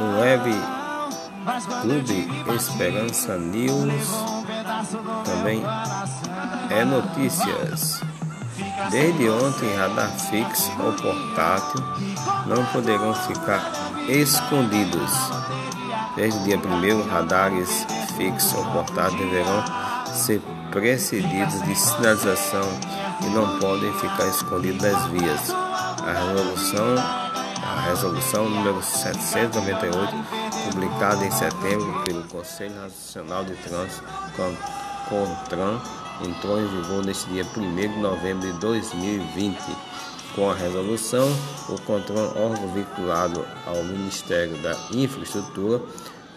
O Web Clube Esperança News também é notícias. Desde ontem, radar fixo ou portátil não poderão ficar escondidos. Desde o dia 1 radares fixos ou portáteis deverão ser precedidos de sinalização e não podem ficar escondidos das vias. A resolução, resolução número 798, publicada em setembro pelo Conselho Nacional de Trânsito, CONTRAN, entrou em vigor neste dia 1 de novembro de 2020. Com a resolução, o CONTRAN, órgão vinculado ao Ministério da Infraestrutura,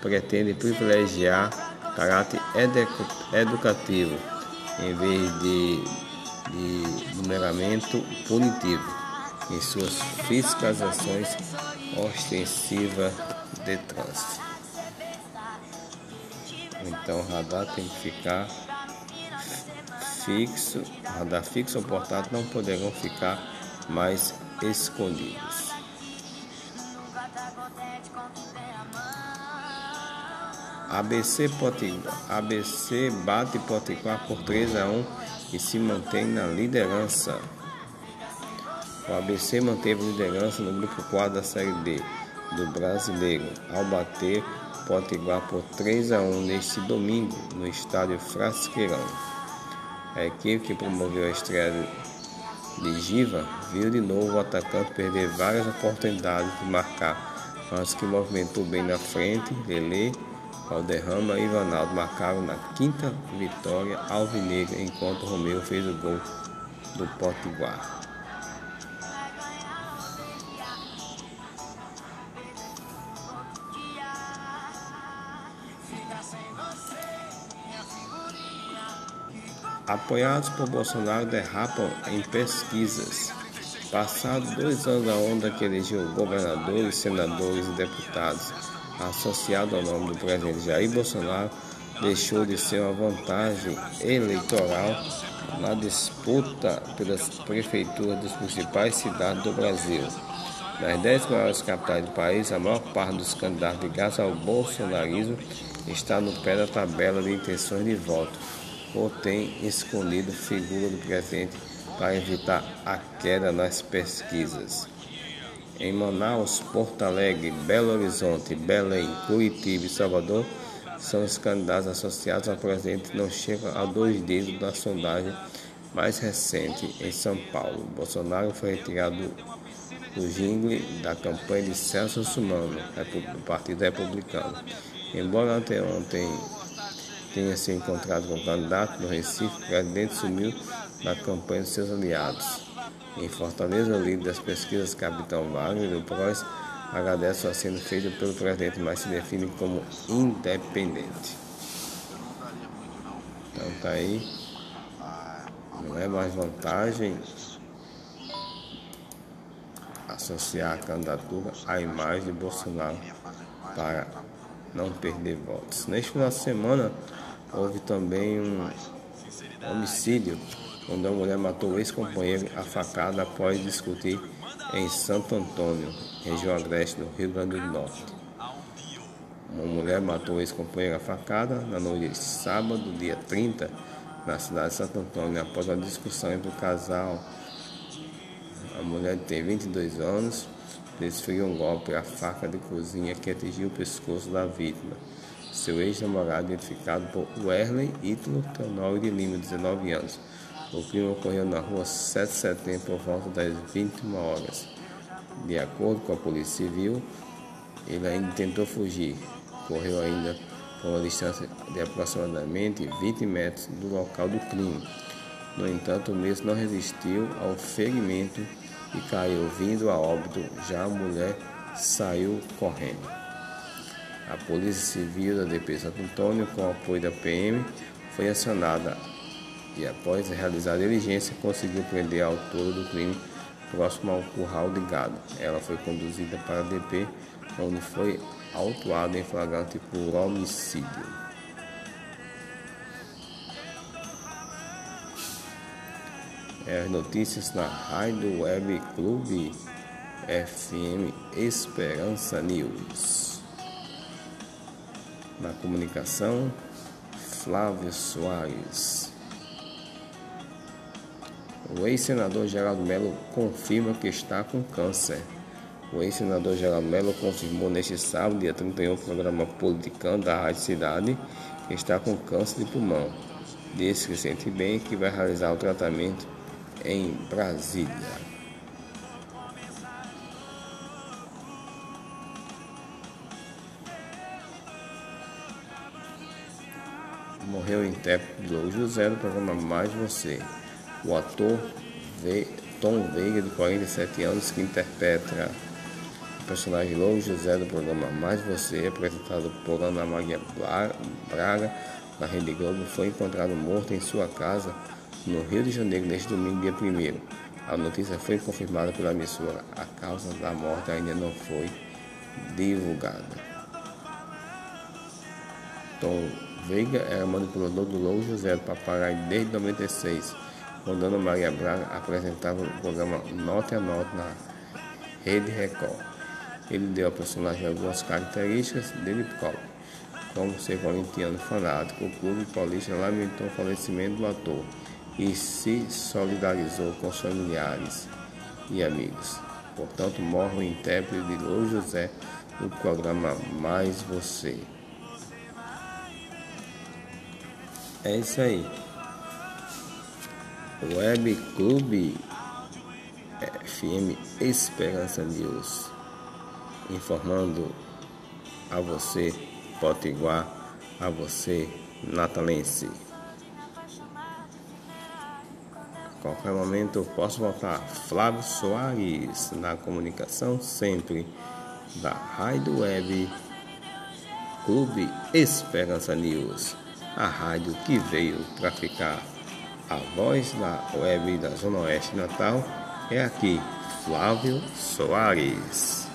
pretende privilegiar caráter educativo em vez de, de numeramento punitivo em suas fiscalizações ostensivas de trânsito. Então o radar tem que ficar fixo, radar fixo ou portátil não poderão ficar mais escondidos. ABC Potiguar. ABC bate Potiguar por 3 a 1 e se mantém na liderança. O ABC manteve liderança no grupo 4 da Série D do Brasileiro ao bater Potiguar por 3 a 1 neste domingo no estádio Frasqueirão. A equipe que promoveu a estreia de Giva viu de novo o atacante perder várias oportunidades de marcar, mas que movimentou bem na frente, Lele, Valderrama e Ronaldo marcaram na quinta vitória alvinegra, enquanto Romeu fez o gol do Potiguar. Apoiados por Bolsonaro, derrapam em pesquisas. Passados dois anos da onda que elegeu governadores, senadores e deputados, associado ao nome do presidente Jair Bolsonaro, deixou de ser uma vantagem eleitoral na disputa pelas prefeituras das principais cidades do Brasil. Nas dez maiores capitais do país, a maior parte dos candidatos ligados ao bolsonarismo está no pé da tabela de intenções de voto ou tem escolhido figura do presidente para evitar a queda nas pesquisas. Em Manaus, Porto Alegre, Belo Horizonte, Belém, Curitiba e Salvador são os candidatos associados ao presidente não chegam a dois dedos da sondagem mais recente em São Paulo. Bolsonaro foi retirado do jingle da campanha de Celso Sumano, do Partido Republicano. Embora ontem tenha se encontrado com o candidato do Recife, o presidente sumiu da campanha de seus aliados. Em Fortaleza, o líder das pesquisas, Capitão Wagner do PROS, agradece a sendo feito pelo presidente, mas se define como independente. Então tá aí. Não é mais vantagem associar a candidatura à imagem de Bolsonaro para não perder votos. Neste final de semana, Houve também um homicídio, quando a mulher matou o ex-companheiro a facada após discutir em Santo Antônio, região agreste do Rio Grande do Norte. Uma mulher matou o ex-companheiro a facada na noite de sábado, dia 30, na cidade de Santo Antônio, após uma discussão entre o casal. A mulher tem 22 anos, desferiu um golpe à faca de cozinha que atingiu o pescoço da vítima seu ex-namorado, identificado por Werley Ítalo Teonório de Lima, 19 anos. O crime ocorreu na rua 7 de setembro por volta das 21 horas. De acordo com a Polícia Civil, ele ainda tentou fugir. Correu ainda por uma distância de aproximadamente 20 metros do local do crime. No entanto, o mesmo não resistiu ao ferimento e caiu vindo a óbito. Já a mulher saiu correndo. A Polícia Civil da DP Santo Antônio, com apoio da PM, foi acionada e, após realizar a diligência, conseguiu prender a autora do crime próximo ao curral de gado. Ela foi conduzida para a DP, onde foi autuada em flagrante por homicídio. É as notícias na Rádio Web Clube FM Esperança News. Na comunicação, Flávio Soares. O ex-senador Geraldo Melo confirma que está com câncer. O ex-senador Geraldo Melo confirmou neste sábado, dia 31, o programa Politicando da Rádio Cidade, que está com câncer de pulmão. Disse que sente bem e que vai realizar o tratamento em Brasília. Morreu o intérprete do José do programa Mais Você. O ator Tom Veiga, de 47 anos, que interpreta o personagem Louro José do programa Mais Você, apresentado por Ana Maria Braga na Rede Globo, foi encontrado morto em sua casa no Rio de Janeiro neste domingo, dia 1 A notícia foi confirmada pela emissora. A causa da morte ainda não foi divulgada. Tom Veiga era manipulador do Louro José do Papagaio desde 96, quando Ana Maria Braga apresentava o programa Note a Note na Rede Record. Ele deu ao personagem algumas características dele próprio, como ser corintiano fanático. O clube paulista lamentou o falecimento do ator e se solidarizou com os familiares e amigos. Portanto, morre o intérprete de Louro José no programa Mais Você. É isso aí. Web Clube FM Esperança News. Informando a você, Potiguar, a você, natalense. Qualquer momento eu posso voltar. Flávio Soares, na comunicação sempre da Rádio Web Clube Esperança News a rádio que veio para ficar. A voz da web da Zona Oeste Natal é aqui, Flávio Soares.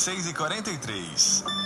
6 e 43.